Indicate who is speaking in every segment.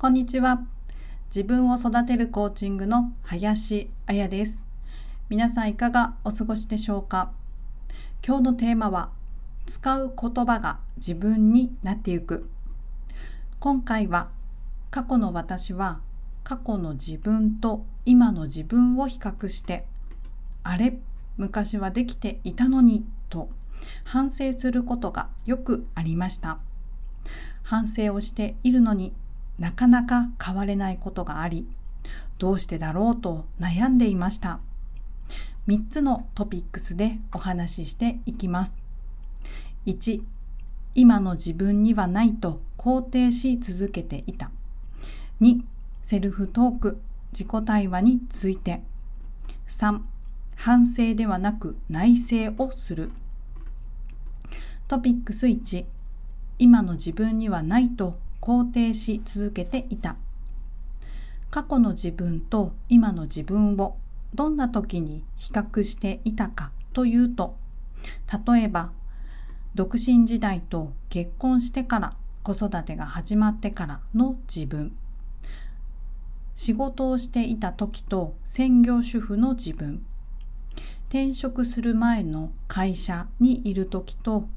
Speaker 1: こんにちは。自分を育てるコーチングの林彩です。皆さんいかがお過ごしでしょうか？今日のテーマは使う言葉が自分になっていく。今回は過去の私は過去の自分と今の自分を比較してあれ昔はできていたのにと反省することがよくありました。反省をしているのになかなか変われないことがありどうしてだろうと悩んでいました。3つのトピックスでお話ししていきます。1今の自分にはないと肯定し続けていた。2セルフトーク自己対話について。3反省ではなく内省をする。トピックス1今の自分にはないと肯定し続けていた。過去の自分と今の自分をどんな時に比較していたかというと例えば独身時代と結婚してから子育てが始まってからの自分。仕事をしていた時と専業主婦の自分。転職する前の会社にいる時と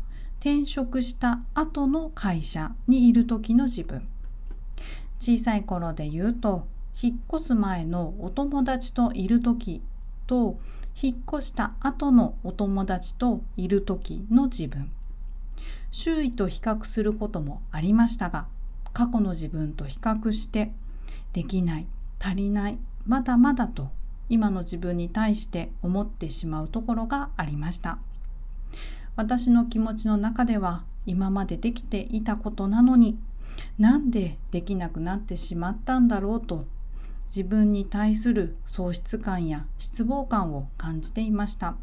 Speaker 1: 転職した後の会社にいる時の自分小さい頃で言うと引っ越す前のお友達といる時と引っ越した後のお友達といる時の自分周囲と比較することもありましたが過去の自分と比較してできない足りないまだまだと今の自分に対して思ってしまうところがありました。私の気持ちの中では今までできていたことなのになんでできなくなってしまったんだろうと自分に対する喪失感や失望感を感じていました。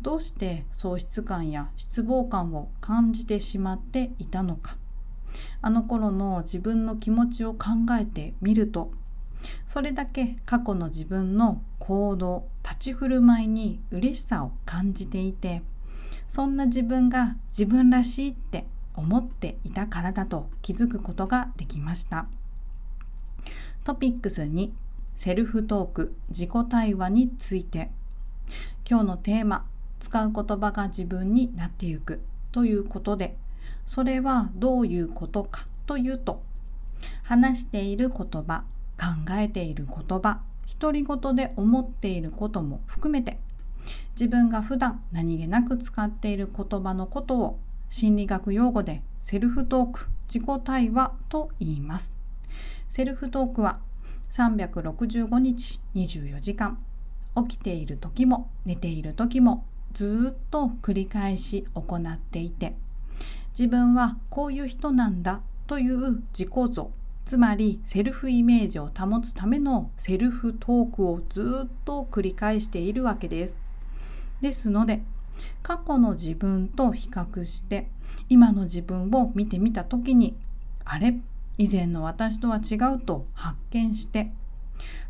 Speaker 1: どうして喪失感や失望感を感じてしまっていたのか。あの頃の自分の気持ちを考えてみるとそれだけ過去の自分の行動立ち振る舞いに嬉しさを感じていてそんな自分が自分らしいって思っていたからだと気づくことができました。トピックス2セルフトーク自己対話について。今日のテーマ使う言葉が自分になっていくということでそれはどういうことかというと話している言葉考えている言葉独り言で思っていることも含めて自分が普段何気なく使っている言葉のことを心理学用語でセルフトーク自己対話と言います。セルフトークは365日24時間。起きている時も寝ている時もずっと繰り返し行っていて。自分はこういう人なんだという自己像。つまりセルフイメージを保つためのセルフトークをずっと繰り返しているわけです。ですので過去の自分と比較して今の自分を見てみた時にあれ？以前の私とは違うと発見して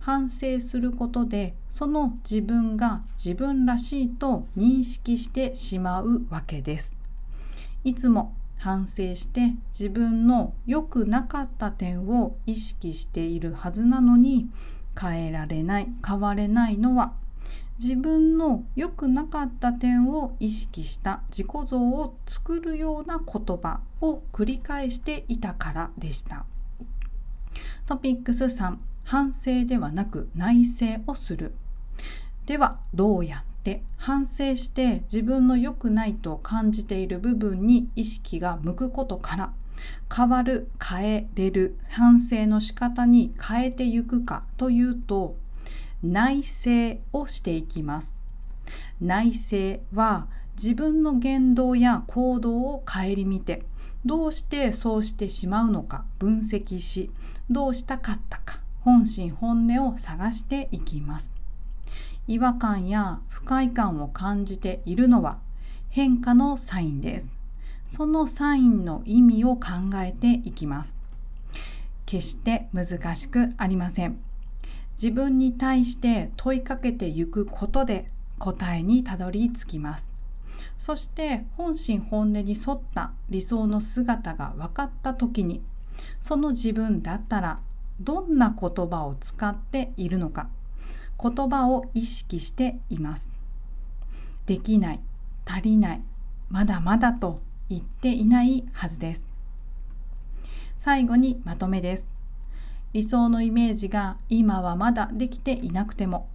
Speaker 1: 反省することでその自分が自分らしいと認識してしまうわけです。いつも反省して自分の良くなかった点を意識しているはずなのに変えられない変われないのは自分の良くなかった点を意識した自己像を作るような言葉を繰り返していたからでした。トピックス3反省ではなく内省をする。ではどうやって？反省して自分の良くないと感じている部分に意識が向くことから変わる変えれる反省の仕方に変えていくかというと内省をしていきます。内省は自分の言動や行動を顧みてどうしてそうしてしまうのか分析しどうしたかったか本心本音を探していきます。違和感や不快感を感じているのは変化のサインです。そのサインの意味を考えていきます。決して難しくありません。自分に対して問いかけていくことで答えにたどり着きます。そして本心本音に沿った理想の姿が分かった時にその自分だったらどんな言葉を使っているのか言葉を意識しています。できない足りないまだまだと言っていないはずです。最後にまとめです。理想のイメージが今はまだできていなくても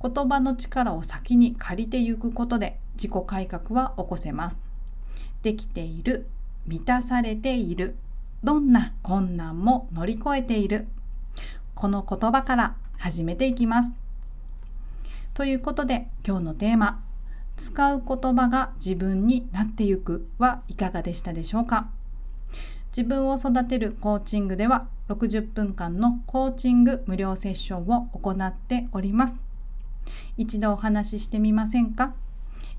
Speaker 1: 言葉の力を先に借りていくことで自己改革は起こせます。できている満たされているどんな困難も乗り越えている。この言葉から始めていきます。ということで今日のテーマ使う言葉が自分になってゆくはいかがでしたでしょうか？自分を育てるコーチングでは60分間のコーチング無料セッションを行っております。一度お話ししてみませんか？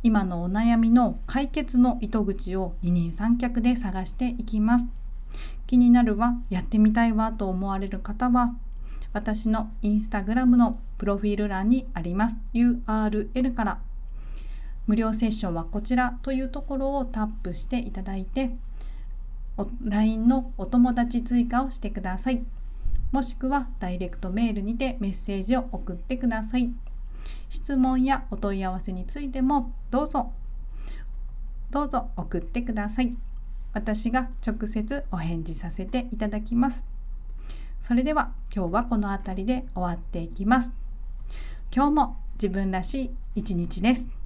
Speaker 1: 今のお悩みの解決の糸口を二人三脚で探していきます。気になるわやってみたいわと思われる方は私のインスタグラムのプロフィール欄にあります。URL から。無料セッションはこちらというところをタップしていただいて LINE のお友達追加をしてください。もしくはダイレクトメールにてメッセージを送ってください。質問やお問い合わせについてもどうぞどうぞ送ってください。私が直接お返事させていただきます。それでは今日はこの辺りで終わっていきます。今日も自分らしい一日です。